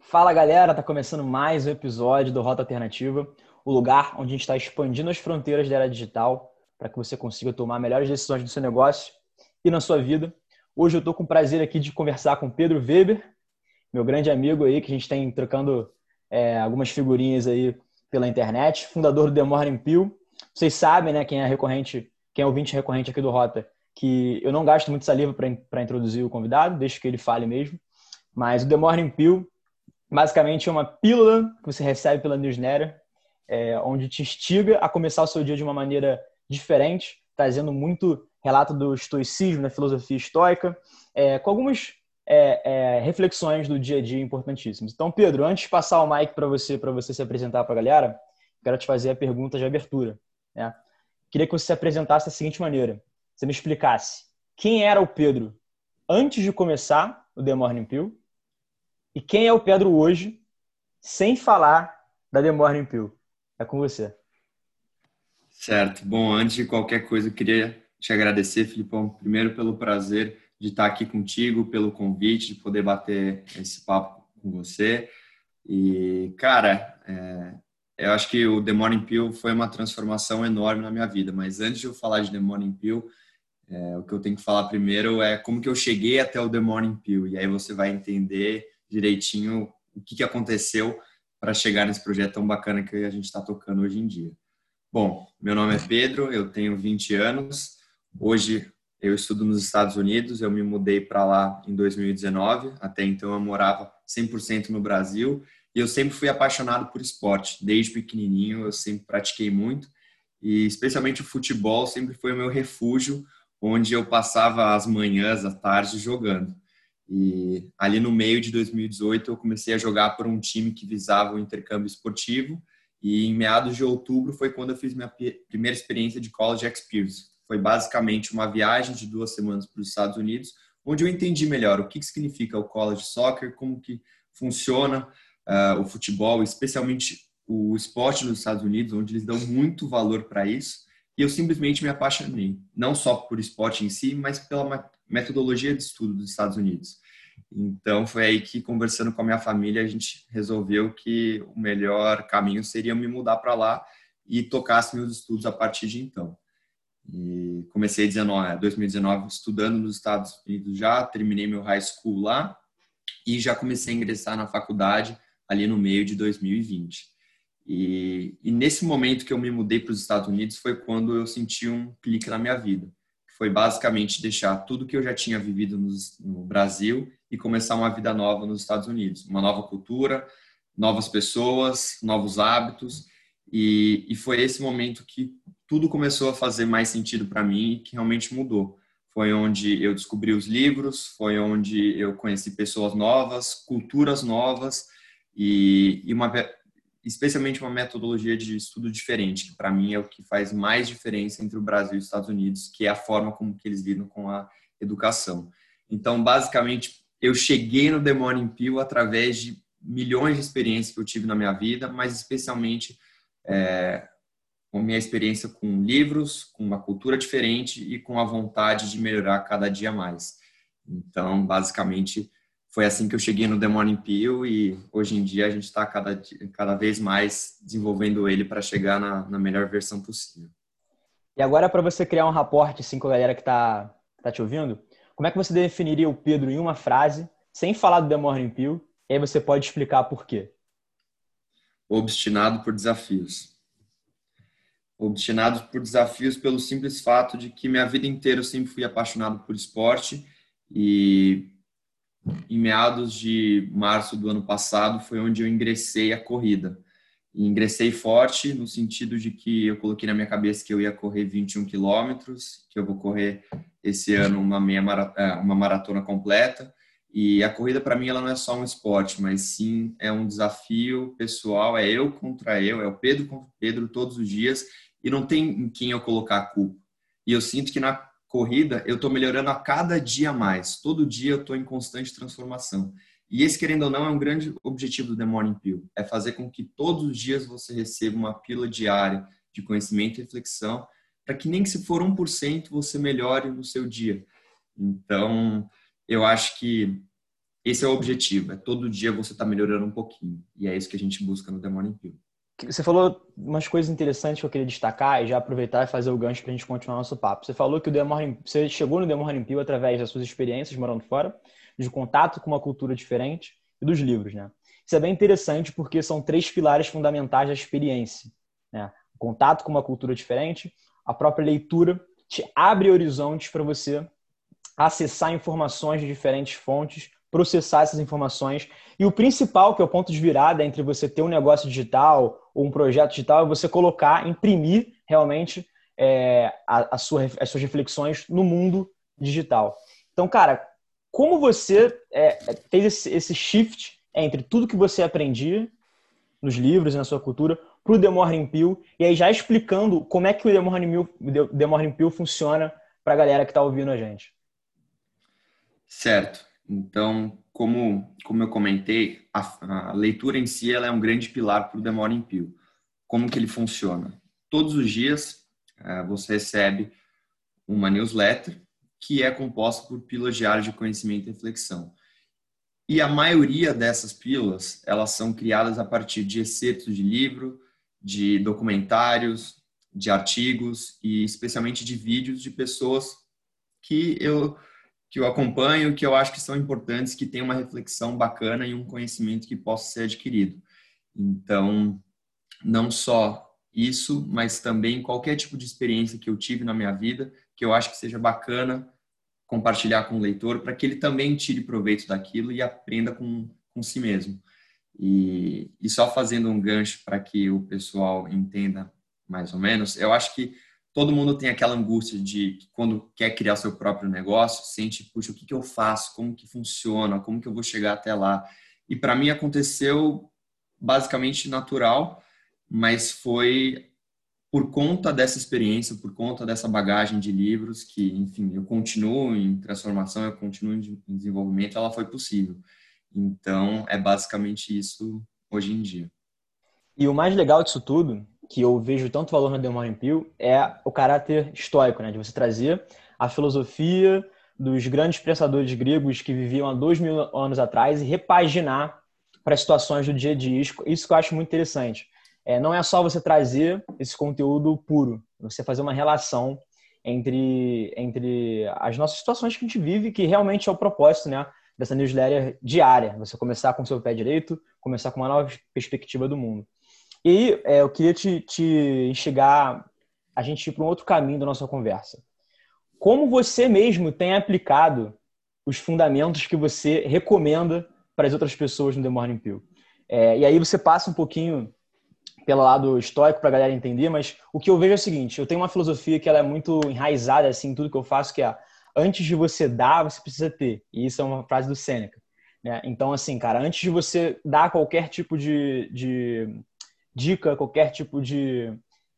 Fala galera, tá começando mais um episódio do Rota Alternativa, o lugar onde a gente está expandindo as fronteiras da era digital para que você consiga tomar melhores decisões no seu negócio e na sua vida. Hoje eu estou com o prazer aqui de conversar com Pedro Weber, meu grande amigo aí, que a gente tem trocando é, algumas figurinhas aí pela internet, fundador do The Morning Pill. Vocês sabem, né, quem é recorrente, quem é ouvinte recorrente aqui do Rota, que eu não gasto muito saliva para introduzir o convidado, deixo que ele fale mesmo. Mas o The Morning Pill, basicamente, é uma pílula que você recebe pela newsletter, é, onde te instiga a começar o seu dia de uma maneira diferente, trazendo muito relato do estoicismo, da filosofia estoica, é, com algumas é, é, reflexões do dia a dia importantíssimas. Então, Pedro, antes de passar o mic para você, para você se apresentar para a galera, quero te fazer a pergunta de abertura. Né? Queria que você se apresentasse da seguinte maneira: você me explicasse quem era o Pedro antes de começar o The Morning Pill e quem é o Pedro hoje, sem falar da The Morning Pill. É com você. Certo. Bom, antes de qualquer coisa, eu queria te agradecer, Filipão, primeiro pelo prazer de estar aqui contigo, pelo convite, de poder bater esse papo com você. E, cara, é, eu acho que o The Morning Pill foi uma transformação enorme na minha vida, mas antes de eu falar de The Morning Pill, é, o que eu tenho que falar primeiro é como que eu cheguei até o The Morning Pill, e aí você vai entender direitinho o que, que aconteceu para chegar nesse projeto tão bacana que a gente está tocando hoje em dia. Bom, meu nome é Pedro, eu tenho 20 anos, hoje eu estudo nos Estados Unidos, eu me mudei para lá em 2019, até então eu morava 100% no Brasil, e eu sempre fui apaixonado por esporte, desde pequenininho eu sempre pratiquei muito, e especialmente o futebol sempre foi o meu refúgio, onde eu passava as manhãs, as tardes jogando. E ali no meio de 2018 eu comecei a jogar por um time que visava o intercâmbio esportivo e em meados de outubro foi quando eu fiz minha primeira experiência de college experience. Foi basicamente uma viagem de duas semanas para os Estados Unidos, onde eu entendi melhor o que, significa o college soccer, como que funciona uh, o futebol, especialmente o esporte nos Estados Unidos, onde eles dão muito valor para isso. E eu simplesmente me apaixonei, não só por esporte em si, mas pela metodologia de estudo dos Estados Unidos. Então foi aí que conversando com a minha família a gente resolveu que o melhor caminho seria me mudar para lá e tocasse meus estudos a partir de então. E comecei 19, 2019 estudando nos Estados Unidos já, terminei meu high school lá e já comecei a ingressar na faculdade ali no meio de 2020. E, e nesse momento que eu me mudei para os Estados Unidos foi quando eu senti um clique na minha vida. Foi basicamente deixar tudo que eu já tinha vivido no, Brasil e começar uma vida nova nos Estados Unidos. Uma nova cultura, novas pessoas, novos hábitos. E, e foi esse momento que tudo começou a fazer mais sentido para mim e que realmente mudou. Foi onde eu descobri os livros, foi onde eu conheci pessoas novas, culturas novas e, e uma especialmente uma metodologia de estudo diferente, que para mim é o que faz mais diferença entre o Brasil e os Estados Unidos, que é a forma como que eles lidam com a educação. Então, basicamente, eu cheguei no The Morning Pill através de milhões de experiências que eu tive na minha vida, mas especialmente é, com minha experiência com livros, com uma cultura diferente e com a vontade de melhorar cada dia mais. Então, basicamente, foi assim que eu cheguei no The Morning Pill e hoje em dia a gente está cada, cada vez mais desenvolvendo ele para chegar na, na, melhor versão possível. E agora, para você criar um raporte assim, com a galera que está tá te ouvindo, como é que você definiria o Pedro em uma frase, sem falar do The Morning Pill, e aí você pode explicar por quê? Obstinado por desafios. Obstinado por desafios pelo simples fato de que minha vida inteira eu sempre fui apaixonado por esporte e em meados de março do ano passado foi onde eu ingressei a corrida. E ingressei forte no sentido de que eu coloquei na minha cabeça que eu ia correr 21 quilômetros, que eu vou correr esse ano uma meia é, uma maratona completa. E a corrida para mim ela não é só um esporte, mas sim é um desafio pessoal, é eu contra eu, é o Pedro contra o Pedro todos os dias e não tem em quem eu colocar a culpa. E eu sinto que na corrida, eu estou melhorando a cada dia mais. Todo dia eu estou em constante transformação. E esse, querendo ou não, é um grande objetivo do The Morning Pill. É fazer com que todos os dias você receba uma pílula diária de conhecimento e reflexão, para que nem que se for 1% você melhore no seu dia. Então, eu acho que esse é o objetivo, é todo dia você está melhorando um pouquinho. E é isso que a gente busca no The Morning Pill. Você falou umas coisas interessantes que eu queria destacar e já aproveitar e fazer o gancho para a gente continuar nosso papo. Você falou que o The você chegou no The Morning através das suas experiências morando fora, de contato com uma cultura diferente e dos livros, né? Isso é bem interessante porque são três pilares fundamentais da experiência. Né? O contato com uma cultura diferente, a própria leitura te abre horizontes para você acessar informações de diferentes fontes, processar essas informações. E o principal, que é o ponto de virada entre você ter um negócio digital ou um projeto digital, é você colocar, imprimir realmente é, a, a sua, as suas reflexões no mundo digital. Então, cara, como você é, fez esse, esse shift entre tudo que você aprendia nos livros e na sua cultura para o The Morning Pill, e aí já explicando como é que o The Morning Pill, The Morning Pill funciona para a galera que está ouvindo a gente. Certo. Então, como, como eu comentei, a, a leitura em si ela é um grande pilar para o The Morning Pill. Como que ele funciona? Todos os dias é, você recebe uma newsletter que é composta por pílulas diárias de conhecimento e reflexão. E a maioria dessas pílulas, elas são criadas a partir de excertos de livro, de documentários, de artigos e especialmente de vídeos de pessoas que eu que eu acompanho, que eu acho que são importantes, que têm uma reflexão bacana e um conhecimento que possa ser adquirido. Então, não só isso, mas também qualquer tipo de experiência que eu tive na minha vida, que eu acho que seja bacana compartilhar com o leitor para que ele também tire proveito daquilo e aprenda com, com si mesmo. E, e só fazendo um gancho para que o pessoal entenda mais ou menos, eu acho que todo mundo tem aquela angústia de quando quer criar seu próprio negócio, sente, puxa, o que, que eu faço? Como que funciona? Como que eu vou chegar até lá? E para mim aconteceu basicamente natural, mas foi por conta dessa experiência, por conta dessa bagagem de livros, que, enfim, eu continuo em transformação, eu continuo em desenvolvimento, ela foi possível. Então, é basicamente isso hoje em dia. E o mais legal disso tudo, que eu vejo tanto valor The Morning Pill, é o caráter estoico, né? De você trazer a filosofia dos grandes pensadores gregos que viviam há dois mil anos atrás e repaginar para situações do dia a dia. Isso que eu acho muito interessante é, não é só você trazer esse conteúdo puro, você fazer uma relação entre, entre as nossas situações que a gente vive, que realmente é o propósito né, dessa newsletter diária. Você começar com o seu pé direito, começar com uma nova perspectiva do mundo. E é, eu queria te, te instigar a gente ir para um outro caminho da nossa conversa. Como você mesmo tem aplicado os fundamentos que você recomenda para as outras pessoas no The Morning Pill? É, e aí você passa um pouquinho pelo lado histórico para a galera entender, mas o que eu vejo é o seguinte: eu tenho uma filosofia que ela é muito enraizada assim em tudo que eu faço, que é antes de você dar, você precisa ter. E isso é uma frase do Sêneca. Né? Então, assim, cara, antes de você dar qualquer tipo de, de dica, qualquer tipo de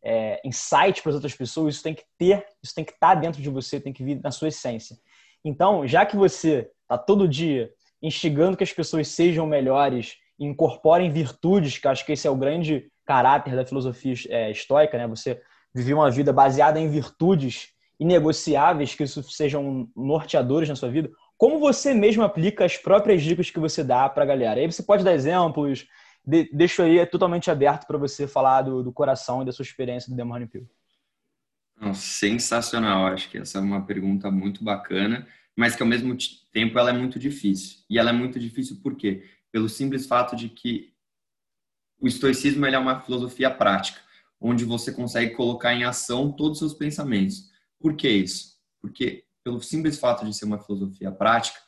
é, insight para as outras pessoas, isso tem que ter, isso tem que estar tá dentro de você, tem que vir na sua essência. Então, já que você está todo dia instigando que as pessoas sejam melhores, incorporem virtudes, que acho que esse é o grande caráter da filosofia é, estoica, né? Você viver uma vida baseada em virtudes inegociáveis que isso sejam norteadores na sua vida. Como você mesmo aplica as próprias dicas que você dá para a galera? Aí você pode dar exemplos, de, deixo aí é totalmente aberto para você falar do, do, coração e da sua experiência do Demônio Pio. Sensacional, acho que essa é uma pergunta muito bacana, mas que ao mesmo tempo ela é muito difícil. E ela é muito difícil por quê? Pelo simples fato de que o estoicismo é uma filosofia prática, onde você consegue colocar em ação todos os seus pensamentos. Por que isso? Porque, pelo simples fato de ser uma filosofia prática,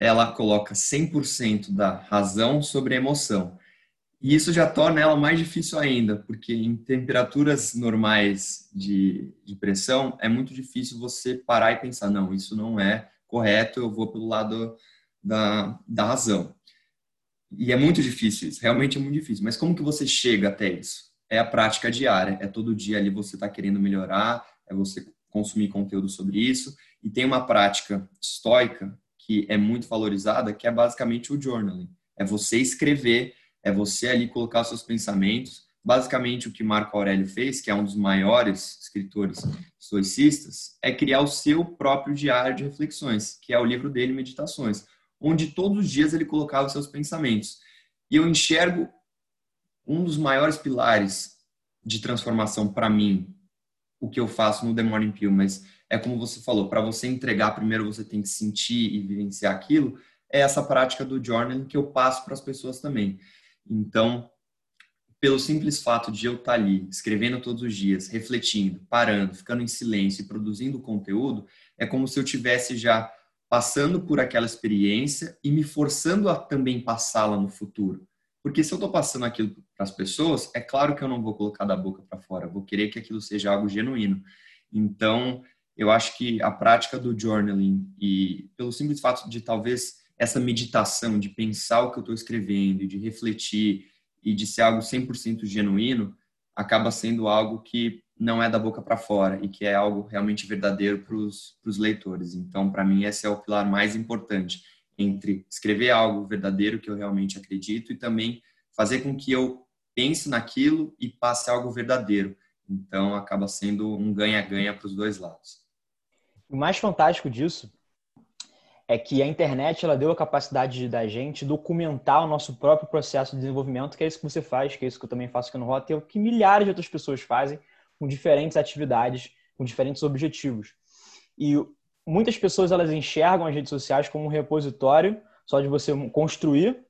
ela coloca 100% da razão sobre a emoção. E isso já torna ela mais difícil ainda, porque em temperaturas normais de, de pressão é muito difícil você parar e pensar: não, isso não é correto, eu vou pelo lado da, da razão. E é muito difícil isso, realmente é muito difícil. Mas como que você chega até isso? É a prática diária, é todo dia ali você está querendo melhorar, é você consumir conteúdo sobre isso. E tem uma prática estoica que é muito valorizada, que é basicamente o journaling. É você escrever, é você ali colocar seus pensamentos. Basicamente o que Marco Aurélio fez, que é um dos maiores escritores estoicistas, é criar o seu próprio diário de reflexões, que é o livro dele, Meditações onde todos os dias ele colocava seus pensamentos. E eu enxergo um dos maiores pilares de transformação para mim, o que eu faço no The Morning Pill, mas é como você falou, para você entregar, primeiro você tem que sentir e vivenciar aquilo, é essa prática do journaling que eu passo para as pessoas também. Então, pelo simples fato de eu estar tá ali, escrevendo todos os dias, refletindo, parando, ficando em silêncio e produzindo conteúdo, é como se eu tivesse já passando por aquela experiência e me forçando a também passá-la no futuro. Porque se eu estou passando aquilo para as pessoas, é claro que eu não vou colocar da boca para fora, vou querer que aquilo seja algo genuíno. Então, eu acho que a prática do journaling e pelo simples fato de talvez essa meditação, de pensar o que eu estou escrevendo, de refletir e de ser algo 100% genuíno, acaba sendo algo que não é da boca para fora e que é algo realmente verdadeiro para os leitores. Então, para mim, esse é o pilar mais importante entre escrever algo verdadeiro que eu realmente acredito e também fazer com que eu pense naquilo e passe algo verdadeiro. Então, acaba sendo um ganha-ganha para os dois lados. O mais fantástico disso é que a internet ela deu a capacidade da gente documentar o nosso próprio processo de desenvolvimento, que é isso que você faz, que é isso que eu também faço aqui no Rota, e é o que milhares de outras pessoas fazem com diferentes atividades, com diferentes objetivos. E muitas pessoas elas enxergam as redes sociais como um repositório só de você construir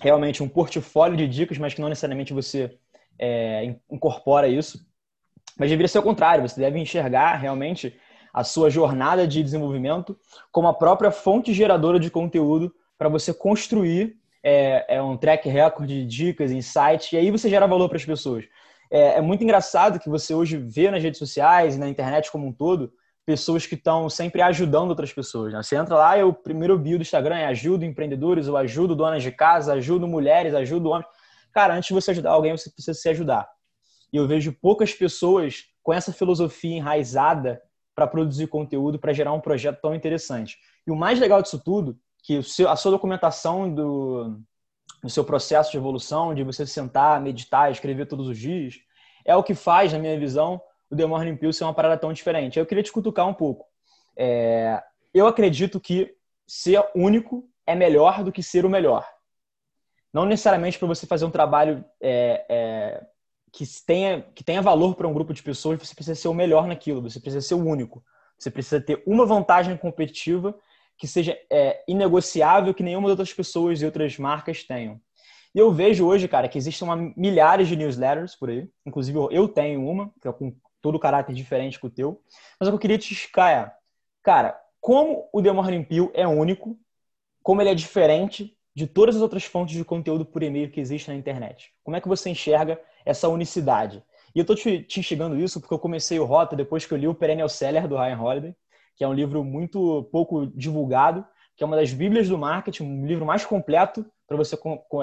realmente um portfólio de dicas, mas que não necessariamente você é, incorpora isso. Mas deveria ser o contrário, você deve enxergar realmente a sua jornada de desenvolvimento como a própria fonte geradora de conteúdo para você construir é, é, um track record de dicas, insights, e aí você gera valor para as pessoas. É, é, muito engraçado que você hoje vê nas redes sociais e na internet como um todo pessoas que estão sempre ajudando outras pessoas. Né? Você entra lá e o primeiro bio do Instagram é ajudo empreendedores, eu ajudo donas de casa, ajudo mulheres, ajudo homens. Cara, antes de você ajudar alguém, você precisa se ajudar. E eu vejo poucas pessoas com essa filosofia enraizada para produzir conteúdo, para gerar um projeto tão interessante. E o mais legal disso tudo, que a sua documentação do, do seu processo de evolução, de você sentar, meditar, escrever todos os dias, é o que faz, na minha visão, o The Morning Pill ser uma parada tão diferente. Eu queria te cutucar um pouco. É, eu acredito que ser único é melhor do que ser o melhor. Não necessariamente para você fazer um trabalho é, é, que, tenha, que tenha valor para um grupo de pessoas, você precisa ser o melhor naquilo, você precisa ser o único. Você precisa ter uma vantagem competitiva que seja é, inegociável que nenhuma das outras pessoas e outras marcas tenham. E eu vejo hoje, cara, que existem uma, milhares de newsletters por aí. Inclusive, eu tenho uma, que é com todo o caráter diferente que o teu. Mas o que eu queria te explicar é, cara, como o The Morning Pill é único, como ele é diferente de todas as outras fontes de conteúdo por e-mail que existem na internet. Como é que você enxerga essa unicidade? E eu tô te, te isso porque eu comecei o Rota depois que eu li o Perennial Seller do Ryan Holiday, que é um livro muito pouco divulgado, que é uma das bíblias do marketing, um livro mais completo para você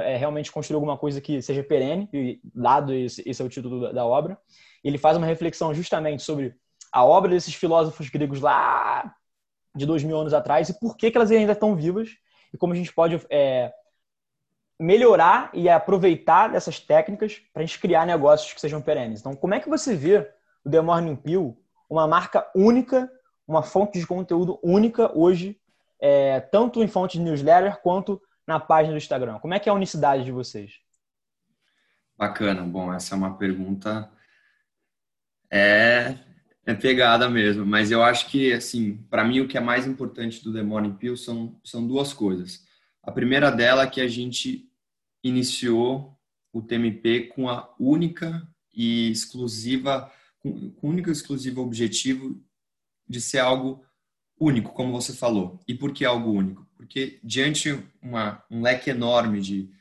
é, realmente construir alguma coisa que seja perene, e dado esse, esse é o título da obra. Ele faz uma reflexão justamente sobre a obra desses filósofos gregos lá de dois mil anos atrás e por que, que elas ainda estão vivas e como a gente pode é, melhorar e aproveitar dessas técnicas para a gente criar negócios que sejam perenes. Então, como é que você vê o The Morning Pill, uma marca única, uma fonte de conteúdo única hoje, é, tanto em fonte de newsletter quanto na página do Instagram? Como é que é a unicidade de vocês? Bacana. Bom, essa é uma pergunta é, é pegada mesmo, mas eu acho que assim, para mim o que é mais importante do The Morning Pill são são duas coisas. A primeira dela é que a gente iniciou o TMP com a única e exclusiva com o único e exclusivo objetivo de ser algo único, como você falou. E por que algo único? Porque diante uma, um leque enorme de,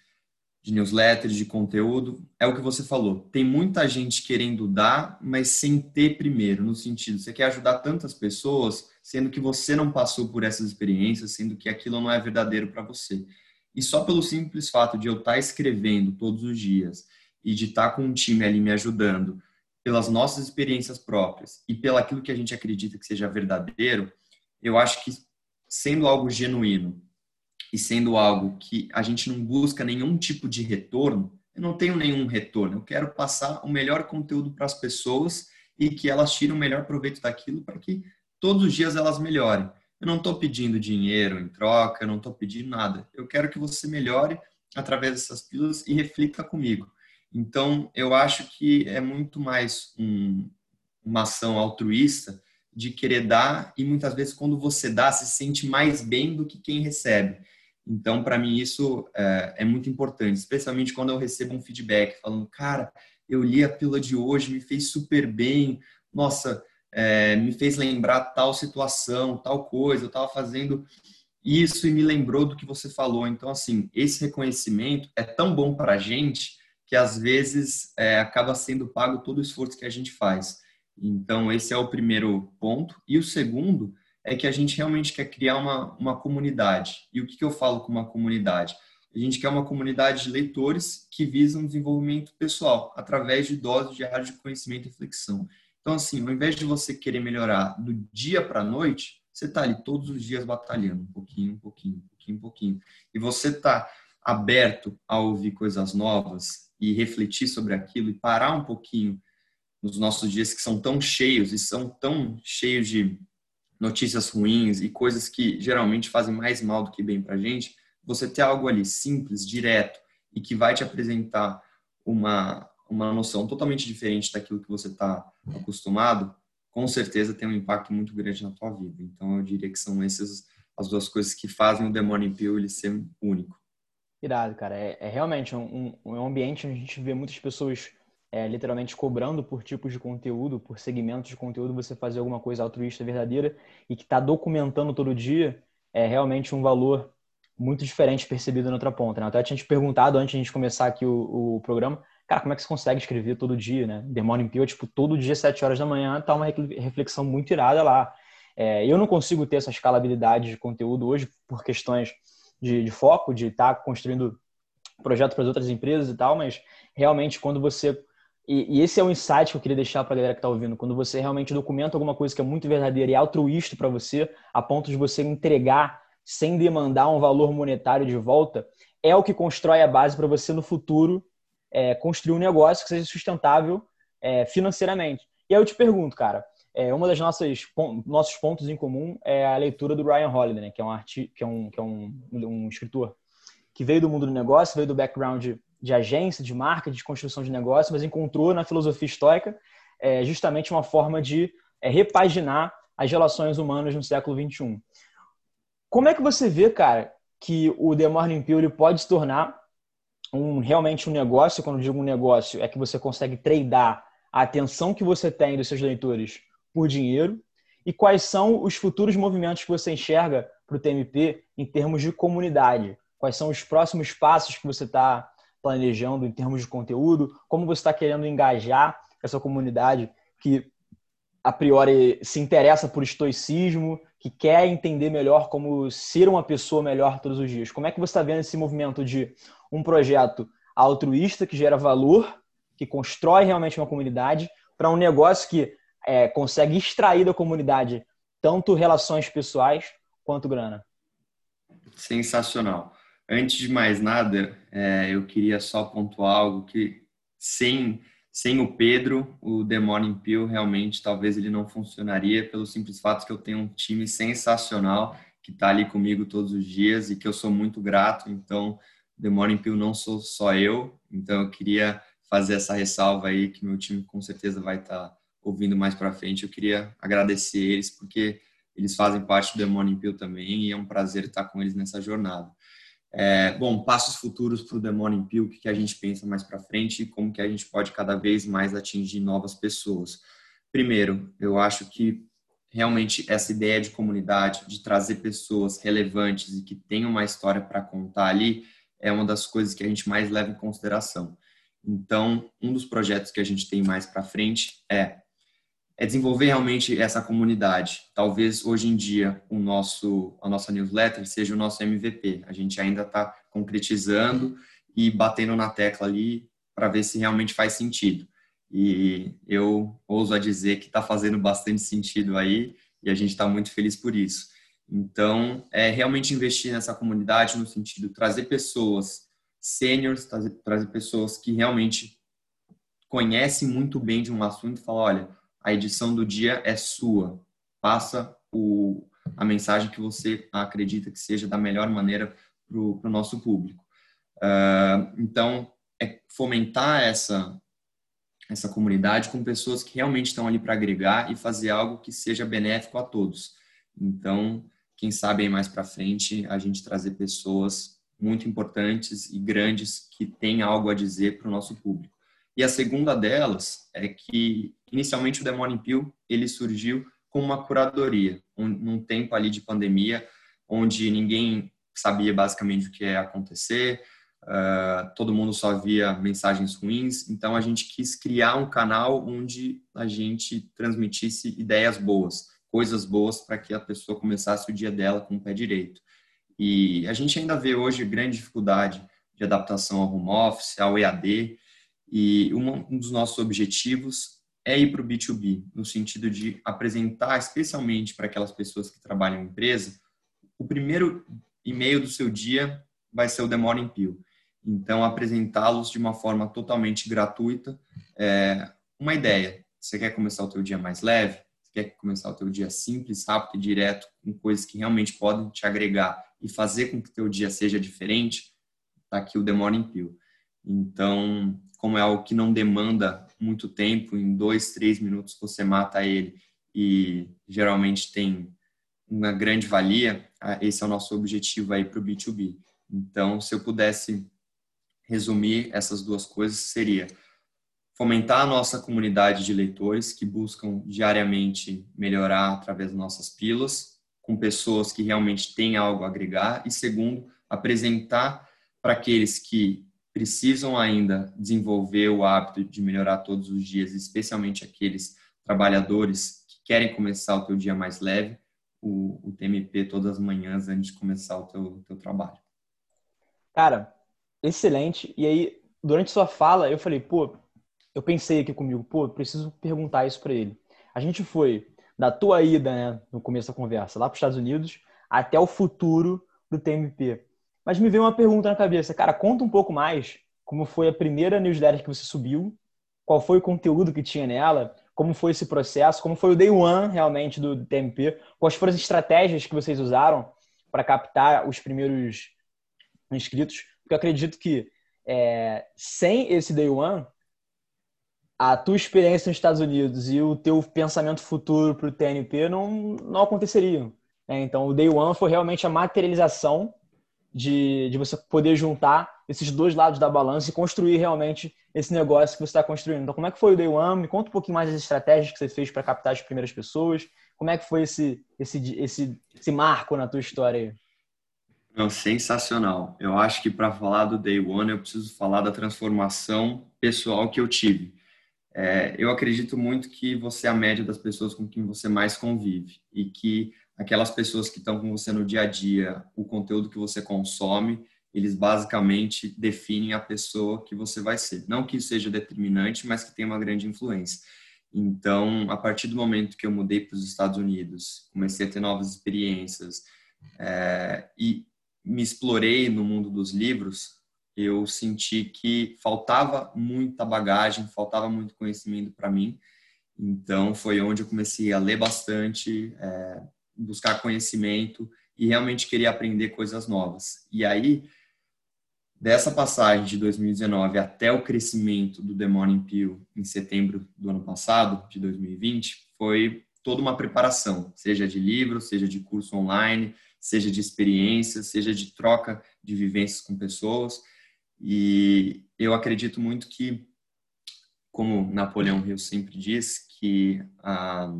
de newsletters, de conteúdo, é o que você falou. Tem muita gente querendo dar, mas sem ter primeiro, no sentido, você quer ajudar tantas pessoas, sendo que você não passou por essas experiências, sendo que aquilo não é verdadeiro para você. E só pelo simples fato de eu estar tá escrevendo todos os dias e de estar tá com um time ali me ajudando, pelas nossas experiências próprias e pelo aquilo que a gente acredita que seja verdadeiro, eu acho que sendo algo genuíno e sendo algo que a gente não busca nenhum tipo de retorno, eu não tenho nenhum retorno. Eu quero passar o melhor conteúdo para as pessoas e que elas tirem o melhor proveito daquilo para que todos os dias elas melhorem. Eu não estou pedindo dinheiro em troca, eu não estou pedindo nada. Eu quero que você melhore através dessas pílulas e reflita comigo. Então, eu acho que é muito mais um, uma ação altruísta de querer dar e muitas vezes quando você dá, se sente mais bem do que quem recebe. Então, para mim, isso é, é, muito importante, especialmente quando eu recebo um feedback falando, cara, eu li a pílula de hoje, me fez super bem, nossa, é, me fez lembrar tal situação, tal coisa, eu estava fazendo isso e me lembrou do que você falou. Então, assim, esse reconhecimento é tão bom para a gente que às vezes é, acaba sendo pago todo o esforço que a gente faz. Então, esse é o primeiro ponto. E o segundo é que a gente realmente quer criar uma, uma comunidade. E o que, que eu falo com uma comunidade? A gente quer uma comunidade de leitores que visam desenvolvimento pessoal, através de doses diárias de conhecimento e reflexão. Então, assim, ao invés de você querer melhorar do dia para a noite, você está ali todos os dias batalhando, um pouquinho, um pouquinho, um pouquinho, um pouquinho. E você está aberto a ouvir coisas novas e refletir sobre aquilo e parar um pouquinho nos nossos dias que são tão cheios e são tão cheios de notícias ruins e coisas que geralmente fazem mais mal do que bem para gente, você ter algo ali simples, direto e que vai te apresentar uma, uma noção totalmente diferente daquilo que você está acostumado, com certeza tem um impacto muito grande na tua vida. Então eu diria que são essas as duas coisas que fazem o The Morning Pill ele ser único. Irado, cara. É, é realmente um, um, ambiente onde a gente vê muitas pessoas é, literalmente cobrando por tipos de conteúdo, por segmentos de conteúdo, você fazer alguma coisa altruísta verdadeira e que está documentando todo dia, é realmente um valor muito diferente percebido na outra ponta. Né? Até tinha te perguntado antes de a gente começar aqui o, o programa, cara, como é que você consegue escrever todo dia, né? The Morning Pill, tipo, todo dia, 7 horas da manhã, tá uma reflexão muito irada lá. É, eu não consigo ter essa escalabilidade de conteúdo hoje por questões de, de foco, de estar tá construindo projeto para as outras empresas e tal, mas realmente quando você e, esse é o insight que eu queria deixar para a galera que está ouvindo. Quando você realmente documenta alguma coisa que é muito verdadeira e altruísta para você, a ponto de você entregar sem demandar um valor monetário de volta, é o que constrói a base para você no futuro é, construir um negócio que seja sustentável é, financeiramente. E aí eu te pergunto, cara, é, uma das nossas nossos pontos em comum é a leitura do Ryan Holiday, né, que é um arti que é um que é um, um escritor que veio do mundo do negócio, veio do background de agência, de marketing, de construção de negócio, mas encontrou na filosofia estoica é, justamente uma forma de é, repaginar as relações humanas no século XXI. Como é que você vê, cara, que o The Morning Pill pode se tornar um, realmente um negócio? Quando digo um negócio, é que você consegue tradar a atenção que você tem dos seus leitores por dinheiro e quais são os futuros movimentos que você enxerga para o TMP em termos de comunidade? Quais são os próximos passos que você está planejando em termos de conteúdo? Como você está querendo engajar essa comunidade que a priori se interessa por estoicismo, que quer entender melhor como ser uma pessoa melhor todos os dias? Como é que você está vendo esse movimento de um projeto altruísta que gera valor, que constrói realmente uma comunidade, para um negócio que é, consegue extrair da comunidade tanto relações pessoais quanto grana? Sensacional. Antes de mais nada, é, eu queria só pontuar algo que sem sem o Pedro, o The Morning Pill realmente talvez ele não funcionaria pelo simples fato que eu tenho um time sensacional que está ali comigo todos os dias e que eu sou muito grato. Então, The Morning Pill não sou só eu. Então, eu queria fazer essa ressalva aí que meu time com certeza vai estar tá ouvindo mais para frente. Eu queria agradecer eles porque eles fazem parte do The Morning Pill também e é um prazer estar com eles nessa jornada. É, bom, passos futuros para o The Morning Pill, o que a gente pensa mais para frente e como que a gente pode cada vez mais atingir novas pessoas. Primeiro, eu acho que realmente essa ideia de comunidade, de trazer pessoas relevantes e que tenham uma história para contar ali, é uma das coisas que a gente mais leva em consideração. Então, um dos projetos que a gente tem mais para frente é é desenvolver realmente essa comunidade. Talvez hoje em dia o nosso a nossa newsletter seja o nosso MVP. A gente ainda está concretizando e batendo na tecla ali para ver se realmente faz sentido. E eu ouso a dizer que está fazendo bastante sentido aí e a gente está muito feliz por isso. Então, é realmente investir nessa comunidade no sentido de trazer pessoas sêniores, trazer, trazer pessoas que realmente conhecem muito bem de um assunto e falar, olha, a edição do dia é sua. Passa o, a mensagem que você acredita que seja da melhor maneira para o nosso público. Uh, então, é fomentar essa, essa comunidade com pessoas que realmente estão ali para agregar e fazer algo que seja benéfico a todos. Então, quem sabe aí mais para frente a gente trazer pessoas muito importantes e grandes que têm algo a dizer para o nosso público. E a segunda delas é que inicialmente o The Morning Pill ele surgiu como uma curadoria, um, num tempo ali de pandemia, onde ninguém sabia basicamente o que ia acontecer, uh, todo mundo só via mensagens ruins, então a gente quis criar um canal onde a gente transmitisse ideias boas, coisas boas para que a pessoa começasse o dia dela com o pé direito. E a gente ainda vê hoje grande dificuldade de adaptação ao home office, ao EAD, e um dos nossos objetivos é ir para o B2B, no sentido de apresentar, especialmente para aquelas pessoas que trabalham em empresa, o primeiro e-mail do seu dia vai ser o The Morning Pill. Então, apresentá-los de uma forma totalmente gratuita. É uma ideia. Você quer começar o teu dia mais leve? Quer começar o teu dia simples, rápido e direto, com coisas que realmente podem te agregar e fazer com que teu dia seja diferente? Está aqui o The Morning Pill. Então, como é algo que não demanda muito tempo, em dois, três minutos você mata ele e geralmente tem uma grande valia, esse é o nosso objetivo aí para o B2B. Então, se eu pudesse resumir essas duas coisas, seria fomentar a nossa comunidade de leitores que buscam diariamente melhorar através das nossas pílulas, com pessoas que realmente têm algo a agregar, e segundo, apresentar para aqueles que precisam ainda desenvolver o hábito de melhorar todos os dias, especialmente aqueles trabalhadores que querem começar o teu dia mais leve, o, o TMP todas as manhãs antes de começar o teu, teu trabalho. Cara, excelente. E aí, durante sua fala, eu falei, pô, eu pensei aqui comigo, pô, preciso perguntar isso para ele. A gente foi da tua ida, né, no começo da conversa, lá para os Estados Unidos, até o futuro do TMP. Mas me veio uma pergunta na cabeça, cara, conta um pouco mais como foi a primeira newsletter que você subiu, qual foi o conteúdo que tinha nela, como foi esse processo, como foi o day one realmente do TMP, quais foram as estratégias que vocês usaram para captar os primeiros inscritos, porque eu acredito que é, sem esse day one, a tua experiência nos Estados Unidos e o teu pensamento futuro para o TNP não, não aconteceriam. Né? Então, o day one foi realmente a materialização de, de você poder juntar esses dois lados da balança e construir realmente esse negócio que você está construindo. Então, como é que foi o Day One? Me conta um pouquinho mais das estratégias que você fez para captar as primeiras pessoas. Como é que foi esse, esse, esse, esse marco na tua história aí? Não, sensacional. Eu acho que para falar do Day One, eu preciso falar da transformação pessoal que eu tive. É, eu acredito muito que você é a média das pessoas com quem você mais convive e que aquelas pessoas que estão com você no dia a dia, o conteúdo que você consome, eles basicamente definem a pessoa que você vai ser. Não que isso seja determinante, mas que tem uma grande influência. Então, a partir do momento que eu mudei para os Estados Unidos, comecei a ter novas experiências é, e me explorei no mundo dos livros, eu senti que faltava muita bagagem, faltava muito conhecimento para mim. Então, foi onde eu comecei a ler bastante, é, buscar conhecimento e realmente querer aprender coisas novas. E aí, dessa passagem de 2019 até o crescimento do Morning Pill em setembro do ano passado, de 2020, foi toda uma preparação, seja de livro, seja de curso online, seja de experiências, seja de troca de vivências com pessoas. E eu acredito muito que, como Napoleão Hill sempre diz, que a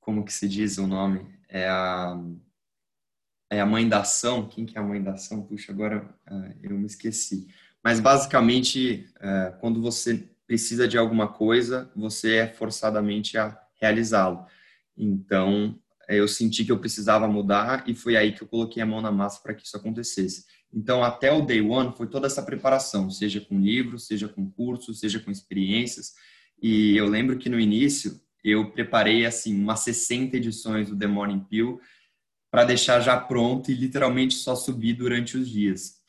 como que se diz o nome? É a, é a mãe da ação. Quem que é a mãe da ação? Puxa, agora uh, eu me esqueci. Mas basicamente, uh, quando você precisa de alguma coisa, você é forçadamente a realizá-lo. Então, eu senti que eu precisava mudar e foi aí que eu coloquei a mão na massa para que isso acontecesse. Então, até o day one foi toda essa preparação, seja com livros, seja com cursos, seja com experiências. E eu lembro que no início eu preparei assim umas 60 edições do The Morning Pill para deixar já pronto e literalmente só subir durante os dias.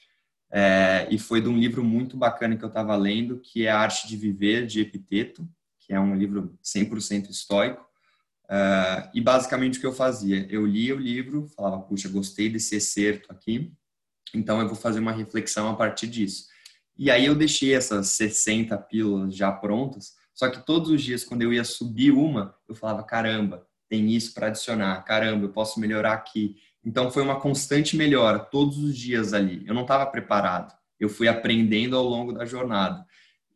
É, e foi de um livro muito bacana que eu estava lendo, que é A Arte de Viver, de Epiteto, que é um livro 100% estoico. Uh, e basicamente o que eu fazia? Eu lia o livro, falava, puxa, gostei desse excerto aqui, então eu vou fazer uma reflexão a partir disso. E aí eu deixei essas 60 pílulas já prontas, só que todos os dias, quando eu ia subir uma, eu falava, caramba, tem isso para adicionar, caramba, eu posso melhorar aqui. Então foi uma constante melhora todos os dias ali. Eu não estava preparado, eu fui aprendendo ao longo da jornada.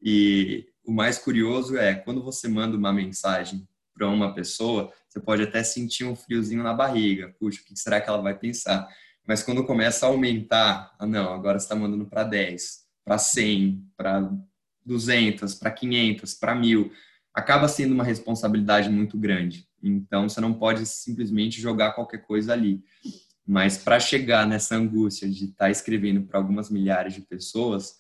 E o mais curioso é quando você manda uma mensagem para uma pessoa, você pode até sentir um friozinho na barriga. Puxa, o que será que ela vai pensar? Mas quando começa a aumentar, ah, não, agora está mandando para 10, para 100, para 200, para 500, para 1000, acaba sendo uma responsabilidade muito grande. Então, você não pode simplesmente jogar qualquer coisa ali. Mas para chegar nessa angústia de estar tá escrevendo para algumas milhares de pessoas,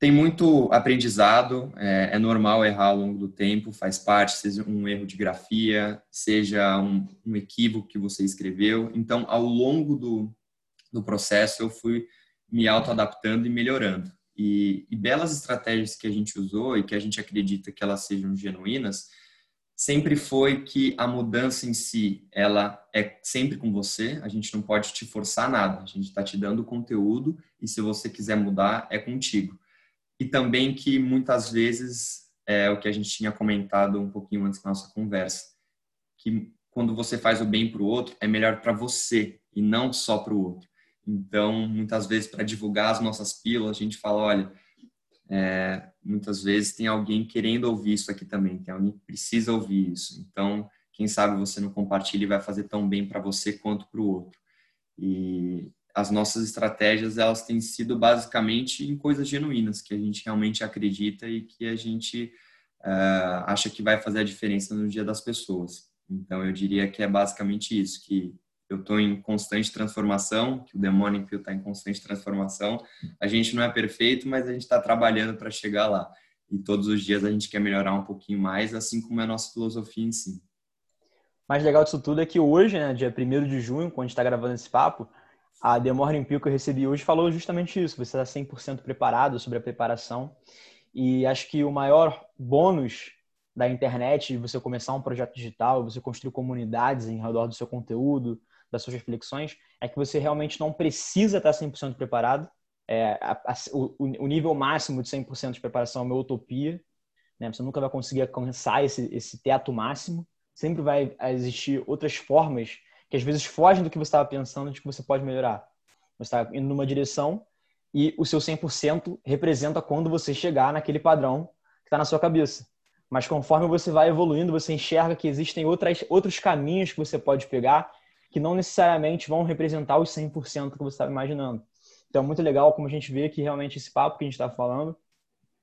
tem muito aprendizado, é, é, normal errar ao longo do tempo, faz parte, seja um erro de grafia, seja um, um equívoco que você escreveu. Então, ao longo do, do processo, eu fui me auto-adaptando e melhorando. E, e, belas estratégias que a gente usou e que a gente acredita que elas sejam genuínas, sempre foi que a mudança em si, ela é sempre com você, a gente não pode te forçar nada, a gente está te dando conteúdo e se você quiser mudar, é contigo e também que muitas vezes é o que a gente tinha comentado um pouquinho antes da nossa conversa, que quando você faz o bem para o outro é melhor para você e não só para o outro. Então, muitas vezes para divulgar as nossas pílulas, a gente fala, olha, é, muitas vezes tem alguém querendo ouvir isso aqui também, tem alguém que precisa ouvir isso. Então, quem sabe você não compartilha e vai fazer tão bem para você quanto para o outro. E as nossas estratégias elas têm sido basicamente em coisas genuínas que a gente realmente acredita e que a gente uh, acha que vai fazer a diferença no dia das pessoas. Então eu diria que é basicamente isso, que eu estou em constante transformação, que o Pill está em constante transformação. A gente não é perfeito, mas a gente está trabalhando para chegar lá. E todos os dias a gente quer melhorar um pouquinho mais, assim como é a nossa filosofia em si. O mais legal disso tudo é que hoje, né, dia 1 de junho, quando a gente está gravando esse papo, a The Morning Pill que eu recebi hoje falou justamente isso. Você está 100% preparado sobre a preparação. E acho que o maior bônus da internet, de você começar um projeto digital, você construir comunidades em redor do seu conteúdo, das suas reflexões, é que você realmente não precisa estar 100% preparado. É, a, a, o, o, nível máximo de 100% de preparação é uma utopia. Né? Você nunca vai conseguir alcançar esse, esse teto máximo. Sempre vai existir outras formas que às vezes fogem do que você estava pensando de que você pode melhorar. Você está indo numa direção e o seu 100% representa quando você chegar naquele padrão que está na sua cabeça. Mas conforme você vai evoluindo, você enxerga que existem outras, outros caminhos que você pode pegar que não necessariamente vão representar os 100% que você estava imaginando. Então é muito legal como a gente vê que realmente esse papo que a gente está falando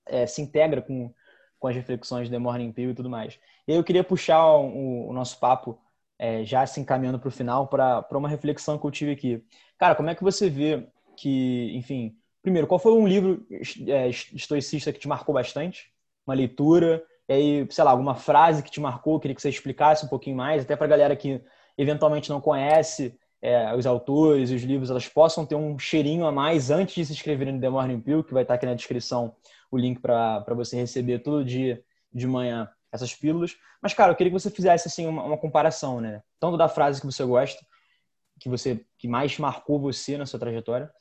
é, se integra com, com as reflexões de Morning Pill e tudo mais. E eu queria puxar o, o nosso papo é, já se encaminhando para o final, para uma reflexão que eu tive aqui. Cara, como é que você vê que, enfim, primeiro, qual foi um livro é, estoicista que te marcou bastante? Uma leitura, e aí, sei lá, alguma frase que te marcou, queria que você explicasse um pouquinho mais, até para a galera que eventualmente não conhece é, os autores, os livros, elas possam ter um cheirinho a mais antes de se inscreverem no The Morning Pill, que vai estar aqui na descrição o link para você receber todo dia de manhã essas pílulas. Mas, cara, eu queria que você fizesse assim uma, uma, comparação, né? Tanto da frase que você gosta, que você que mais marcou você na sua trajetória,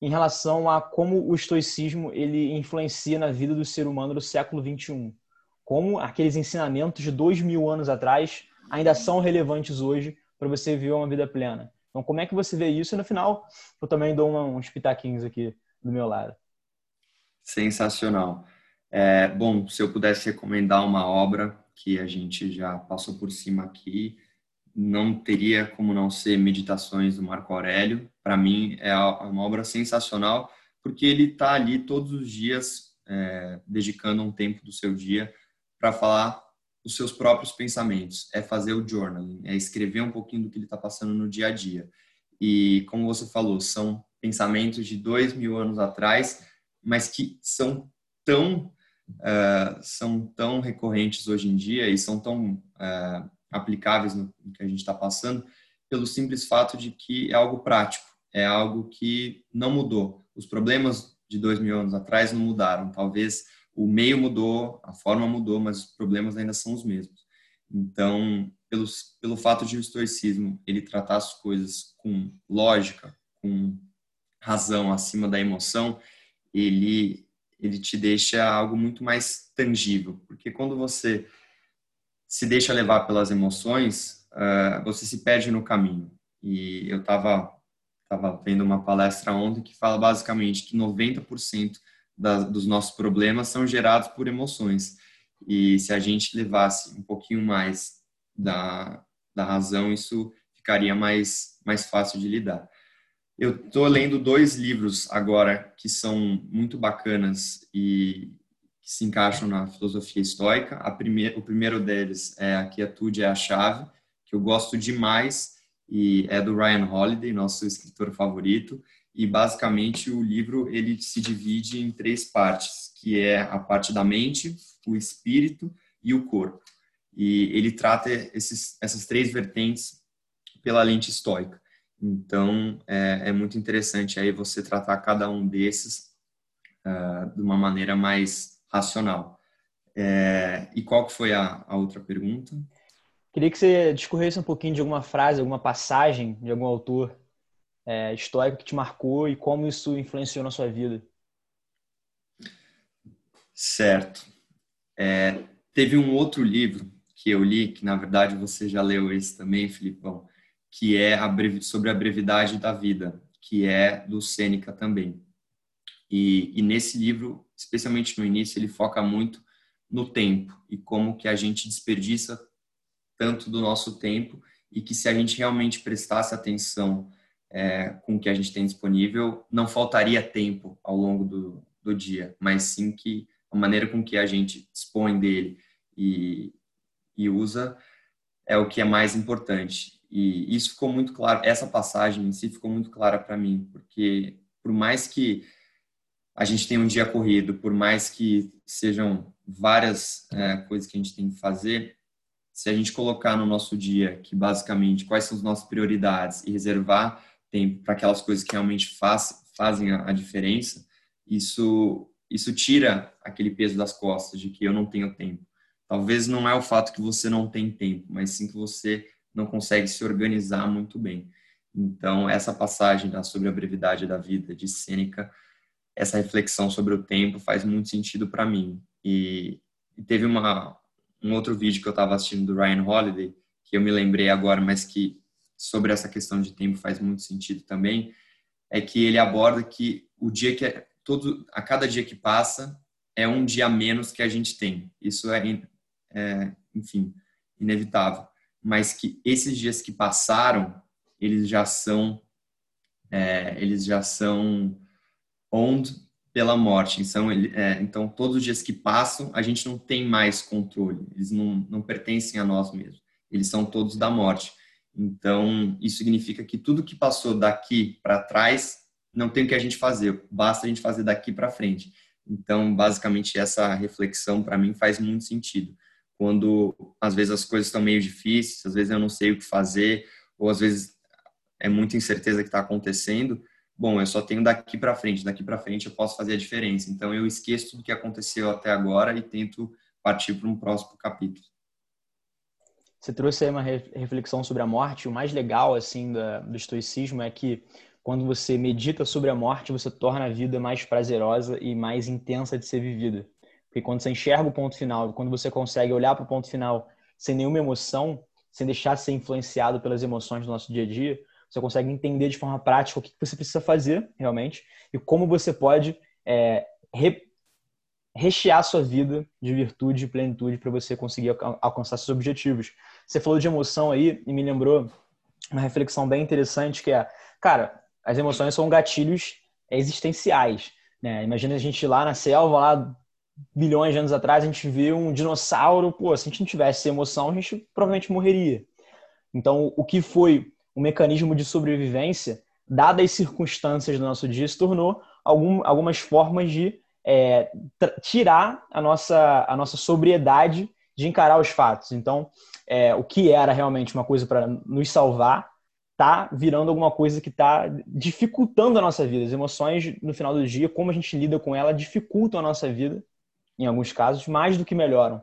em relação a como o estoicismo ele influencia na vida do ser humano do século 21. Como aqueles ensinamentos de dois mil anos atrás ainda são relevantes hoje para você viver uma vida plena. Então, como é que você vê isso? E no final, eu também dou uma, uns pitaquinhos aqui do meu lado. Sensacional. É, bom, se eu pudesse recomendar uma obra que a gente já passou por cima aqui, não teria como não ser Meditações do Marco Aurélio. Para mim é uma obra sensacional porque ele está ali todos os dias é, dedicando um tempo do seu dia para falar os seus próprios pensamentos, é fazer o journaling, é escrever um pouquinho do que ele está passando no dia a dia. E como você falou, são pensamentos de dois mil anos atrás, mas que são tão uh, são tão recorrentes hoje em dia e são tão uh, aplicáveis no, que a gente está passando pelo simples fato de que é algo prático, é algo que não mudou. Os problemas de dois mil anos atrás não mudaram. Talvez o meio mudou, a forma mudou, mas os problemas ainda são os mesmos. Então, pelo, pelo fato de o estoicismo ele tratar as coisas com lógica, com razão acima da emoção, ele ele te deixa algo muito mais tangível, porque quando você se deixa levar pelas emoções, uh, você se perde no caminho. E eu estava tava vendo uma palestra ontem que fala basicamente que 90% da, dos nossos problemas são gerados por emoções. E se a gente levasse um pouquinho mais da, da razão, isso ficaria mais, mais fácil de lidar. Eu estou lendo dois livros agora que são muito bacanas e que se encaixam na filosofia estoica. A primeira, o primeiro deles é A Quietude é a Chave, que eu gosto demais e é do Ryan Holiday, nosso escritor favorito. E basicamente o livro ele se divide em três partes, que é a parte da mente, o espírito e o corpo. E ele trata esses, essas três vertentes pela lente estoica. Então, é, é muito interessante aí você tratar cada um desses uh, de uma maneira mais racional. É, e qual que foi a, a outra pergunta? Queria que você discorresse um pouquinho de alguma frase, alguma passagem de algum autor é, histórico que te marcou e como isso influenciou na sua vida. Certo. É, teve um outro livro que eu li, que na verdade você já leu esse também, Filipão, que é a sobre a brevidade da vida, que é do Sêneca também. E, e nesse livro, especialmente no início, ele foca muito no tempo e como que a gente desperdiça tanto do nosso tempo e que se a gente realmente prestasse atenção é, com o que a gente tem disponível, não faltaria tempo ao longo do, do dia, mas sim que a maneira com que a gente dispõe dele e, e usa é o que é mais importante. E isso ficou muito claro, essa passagem em si ficou muito clara para mim, porque por mais que a gente tenha um dia corrido, por mais que sejam várias é, coisas que a gente tem que fazer, se a gente colocar no nosso dia que basicamente quais são as nossas prioridades e reservar tempo para aquelas coisas que realmente faz, fazem a, a diferença, isso isso tira aquele peso das costas de que eu não tenho tempo. Talvez não é o fato que você não tem tempo, mas sim que você não consegue se organizar muito bem. Então, essa passagem sobre a brevidade da vida de Sêneca, essa reflexão sobre o tempo faz muito sentido para mim. E, e, teve uma um outro vídeo que eu estava assistindo do Ryan Holiday, que eu me lembrei agora, mas que sobre essa questão de tempo faz muito sentido também, é que ele aborda que o dia que é, todo a cada dia que passa é um dia menos que a gente tem. Isso é, é enfim, inevitável. Mas que esses dias que passaram, eles já são é, eles já são owned pela morte. Então, ele, é, então, todos os dias que passam, a gente não tem mais controle. Eles não, não pertencem a nós mesmos. Eles são todos da morte. Então, isso significa que tudo que passou daqui para trás não tem o que a gente fazer, basta a gente fazer daqui para frente. Então, basicamente, essa reflexão para mim faz muito sentido. Quando às vezes as coisas estão meio difíceis, às vezes eu não sei o que fazer, ou às vezes é muita incerteza que está acontecendo. Bom, eu só tenho daqui para frente, daqui para frente eu posso fazer a diferença. Então, eu esqueço tudo que aconteceu até agora e tento partir para um próximo capítulo. Você trouxe aí uma reflexão sobre a morte. O mais legal assim do estoicismo é que quando você medita sobre a morte, você torna a vida mais prazerosa e mais intensa de ser vivida. Porque quando você enxerga o ponto final, quando você consegue olhar para o ponto final sem nenhuma emoção, sem deixar ser influenciado pelas emoções do nosso dia a dia, você consegue entender de forma prática o que você precisa fazer realmente e como você pode é, re, rechear sua vida de virtude e plenitude para você conseguir alcançar seus objetivos. Você falou de emoção aí e me lembrou uma reflexão bem interessante que é, cara, as emoções são gatilhos existenciais. Né? Imagina a gente lá na selva, lá bilhões de anos atrás, a gente vê um dinossauro, pô, se a gente não tivesse emoção, a gente provavelmente morreria. Então, o que foi um mecanismo de sobrevivência, dadas as circunstâncias do nosso dia, se tornou algum, algumas formas de é, tirar a nossa, a nossa sobriedade de encarar os fatos. Então, é, o que era realmente uma coisa para nos salvar tá virando alguma coisa que está dificultando a nossa vida. As emoções, no final do dia, como a gente lida com ela, dificultam a nossa vida, em alguns casos, mais do que melhoram.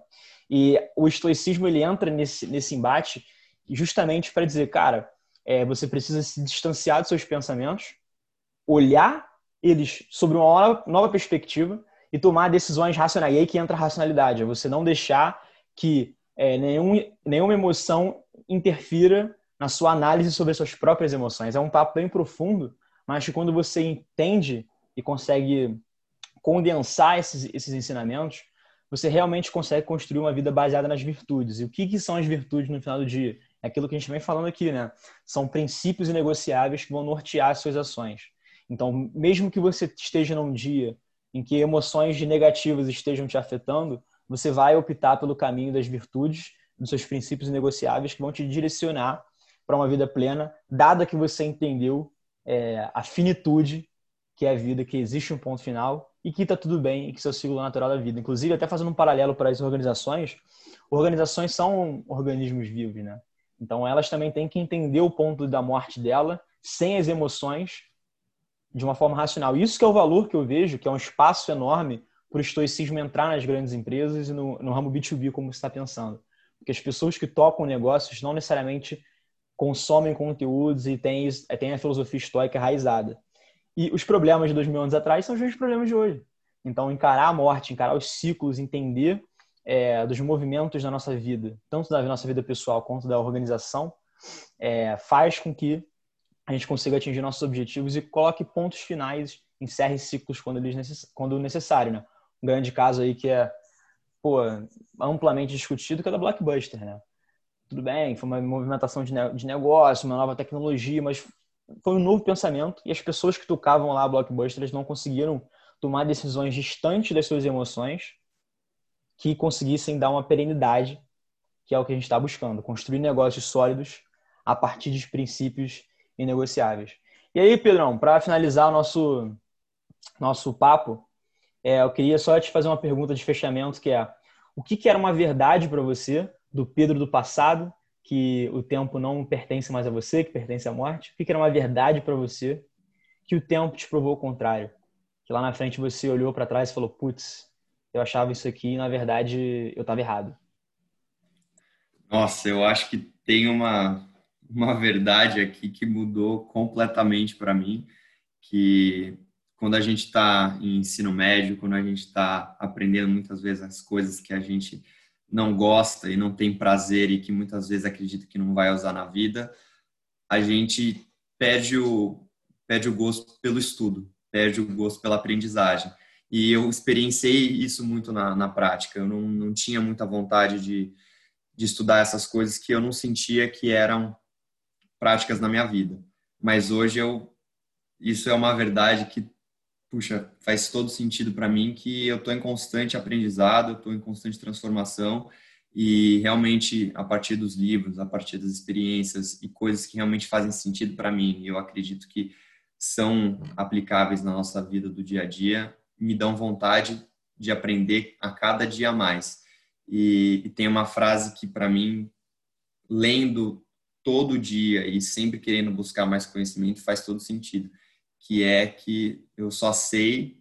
E o estoicismo ele entra nesse, nesse embate justamente para dizer, cara, é, você precisa se distanciar dos seus pensamentos, olhar eles sobre uma nova perspectiva e tomar decisões racionais. E aí que entra a racionalidade, é você não deixar que é, nenhum, nenhuma emoção interfira na sua análise sobre as suas próprias emoções. É um papo bem profundo, mas que quando você entende e consegue condensar esses, esses ensinamentos, você realmente consegue construir uma vida baseada nas virtudes. E o que, que são as virtudes no final do dia? É aquilo que a gente vem falando aqui, né? São princípios inegociáveis que vão nortear as suas ações. Então, mesmo que você esteja num dia em que emoções negativas estejam te afetando, você vai optar pelo caminho das virtudes, dos seus princípios negociáveis que vão te direcionar para uma vida plena, dada que você entendeu é, a finitude que é a vida, que existe um ponto final e que está tudo bem e que isso é o ciclo natural da vida. Inclusive, até fazendo um paralelo para as organizações, organizações são organismos vivos, né? Então, elas também têm que entender o ponto da morte dela sem as emoções de uma forma racional. Isso que é o valor que eu vejo, que é um espaço enorme para o estoicismo entrar nas grandes empresas e no, no ramo B2B, como você está pensando. Porque as pessoas que tocam negócios não necessariamente consomem conteúdos e têm, têm a filosofia estoica enraizada. E os problemas de dois mil anos atrás são os mesmos problemas de hoje. Então, encarar a morte, encarar os ciclos, entender é, dos movimentos da nossa vida, tanto da nossa vida pessoal quanto da organização, é, faz com que a gente consiga atingir nossos objetivos e coloque pontos finais, encerre ciclos quando, eles, quando necessário. Né? Um grande caso aí que é pô, amplamente discutido, que é da Blockbuster. Né? Tudo bem, foi uma movimentação de, de negócio, uma nova tecnologia, mas foi um novo pensamento e as pessoas que tocavam lá Blockbuster não conseguiram tomar decisões distantes das suas emoções que conseguissem dar uma perenidade, que é o que a gente está buscando, construir negócios sólidos a partir de princípios inegociáveis. E aí, Pedrão, para finalizar o nosso, nosso papo, é, eu queria só te fazer uma pergunta de fechamento, que é o que, que era uma verdade para você do Pedro do passado, que o tempo não pertence mais a você, que pertence à morte? O que, era uma verdade para você que o tempo te provou o contrário? Que lá na frente você olhou para trás e falou, putz, eu achava isso aqui e na verdade eu estava errado. Nossa, eu acho que tem uma, uma verdade aqui que mudou completamente para mim, que quando a gente está em ensino médio, quando a gente está aprendendo muitas vezes as coisas que a gente não gosta e não tem prazer e que muitas vezes acredita que não vai usar na vida, a gente perde o, perde o gosto pelo estudo, perde o gosto pela aprendizagem. E eu experienciei isso muito na, na prática. Eu não, não tinha muita vontade de, de estudar essas coisas que eu não sentia que eram práticas na minha vida. Mas hoje eu isso é uma verdade que puxa, faz todo sentido para mim que eu estou em constante aprendizado, estou em constante transformação e realmente a partir dos livros, a partir das experiências e coisas que realmente fazem sentido para mim, eu acredito que são aplicáveis na nossa vida do dia a dia, me dão vontade de aprender a cada dia mais. E, e tem uma frase que para mim, lendo todo dia e sempre querendo buscar mais conhecimento faz todo sentido, que é que eu só sei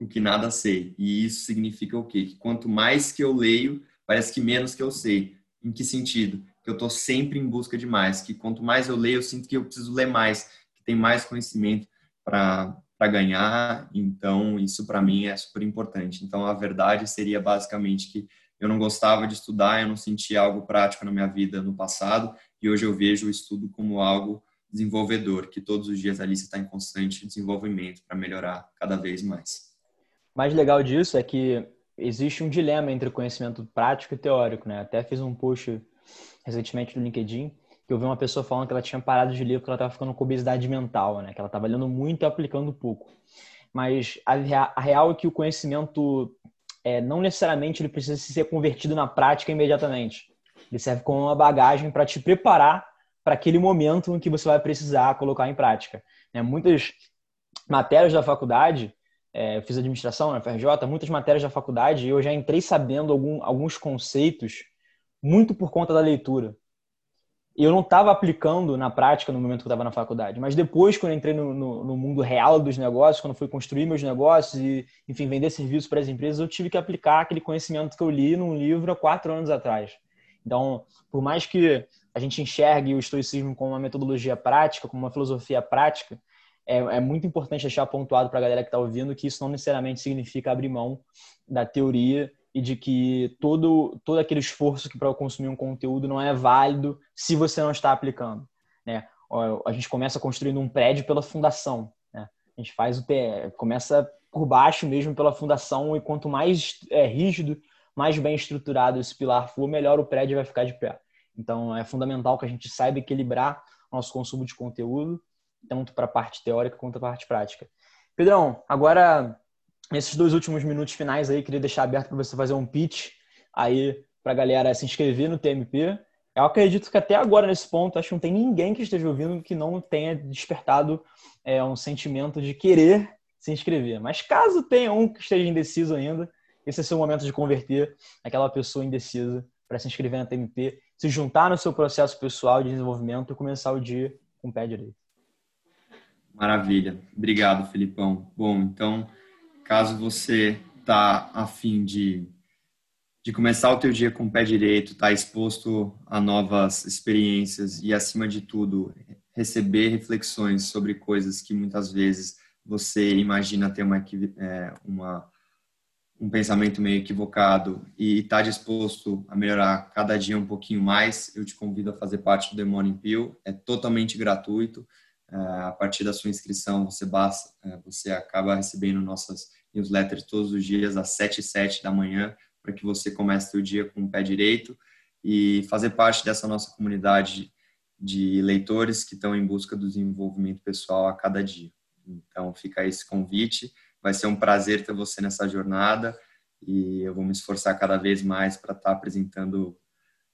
o que nada sei. E isso significa o quê? Que quanto mais que eu leio, parece que menos que eu sei. Em que sentido? Que eu estou sempre em busca de mais. Que quanto mais eu leio, eu sinto que eu preciso ler mais, que tem mais conhecimento para ganhar. Então, isso para mim é super importante. Então, a verdade seria basicamente que eu não gostava de estudar, eu não sentia algo prático na minha vida no passado e hoje eu vejo o estudo como algo desenvolvedor, que todos os dias ali você está em constante desenvolvimento para melhorar cada vez mais. O mais legal disso é que existe um dilema entre o conhecimento prático e teórico, né? Até fiz um post recentemente no LinkedIn que eu vi uma pessoa falando que ela tinha parado de ler porque ela estava ficando com obesidade mental, né? Que ela estava lendo muito e aplicando pouco. Mas a, a real é que o conhecimento é, não necessariamente ele precisa ser convertido na prática imediatamente. Ele serve como uma bagagem para te preparar para aquele momento em que você vai precisar colocar em prática. Né? Muitas matérias da faculdade, é, fiz administração na FRJ, muitas matérias da faculdade eu já entrei sabendo algum, alguns conceitos muito por conta da leitura. eu não estava aplicando na prática no momento que eu estava na faculdade, mas depois, quando eu entrei no, no, no, mundo real dos negócios, quando fui construir meus negócios e, enfim, vender serviços para as empresas, eu tive que aplicar aquele conhecimento que eu li num livro há quatro anos atrás. Então, por mais que a gente enxergue o estoicismo como uma metodologia prática, como uma filosofia prática, é, é muito importante deixar pontuado para a galera que está ouvindo que isso não necessariamente significa abrir mão da teoria e de que todo, todo aquele esforço que para consumir um conteúdo não é válido se você não está aplicando. Né? A gente começa construindo um prédio pela fundação. Né? A gente faz o pé, começa por baixo mesmo pela fundação e quanto mais é, rígido, mais bem estruturado esse pilar for, melhor o prédio vai ficar de pé. Então é fundamental que a gente saiba equilibrar nosso consumo de conteúdo, tanto para a parte teórica quanto para a parte prática. Pedrão, agora nesses dois últimos minutos finais aí, queria deixar aberto para você fazer um pitch aí para a galera se inscrever no TMP. Eu acredito que até agora, nesse ponto, acho que não tem ninguém que esteja ouvindo que não tenha despertado é, um sentimento de querer se inscrever. Mas caso tenha um que esteja indeciso ainda, esse é o seu momento de converter aquela pessoa indecisa para se inscrever na TMP, se juntar no seu processo pessoal de desenvolvimento e começar o dia com o pé direito. Maravilha. Obrigado, Felipão. Bom, então caso você tá afim de, de começar o teu dia com o pé direito, tá exposto a novas experiências e, acima de tudo, receber reflexões sobre coisas que muitas vezes você imagina ter uma, é, uma um pensamento meio equivocado e está disposto a melhorar cada dia um pouquinho mais, eu te convido a fazer parte do The Morning Pill. É totalmente gratuito. É, a partir da sua inscrição, você, basta, é, você acaba recebendo nossas newsletters todos os dias às 7 e 7 da manhã, para que você comece o dia com o pé direito e fazer parte dessa nossa comunidade de leitores que estão em busca do desenvolvimento pessoal a cada dia. Então, fica esse convite. Vai ser um prazer ter você nessa jornada e eu vou me esforçar cada vez mais para estar tá apresentando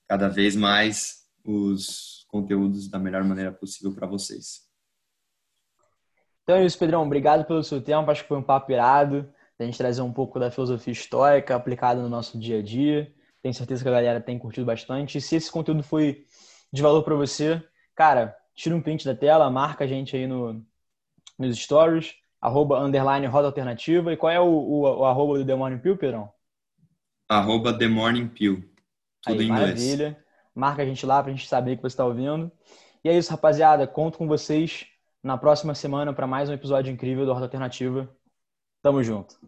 cada vez mais os conteúdos da melhor maneira possível para vocês. Então é isso, Pedrão. Obrigado pelo seu tempo. Acho que foi um papo irado. A gente trazer um pouco da filosofia histórica aplicada no nosso dia a dia. Tenho certeza que a galera tem curtido bastante. E se esse conteúdo foi de valor para você, cara, tira um print da tela, marca a gente aí no, nos stories, arroba, underline, roda alternativa. E qual é o, o, o arroba do The Morning Pill, Pedrão? Arroba The Morning Pill. Tudo aí, em inglês. Maravilha. Marca a gente lá pra gente saber que você está ouvindo. E é isso, rapaziada. Conto com vocês na próxima semana para mais um episódio incrível do Horta Alternativa. Tamo junto.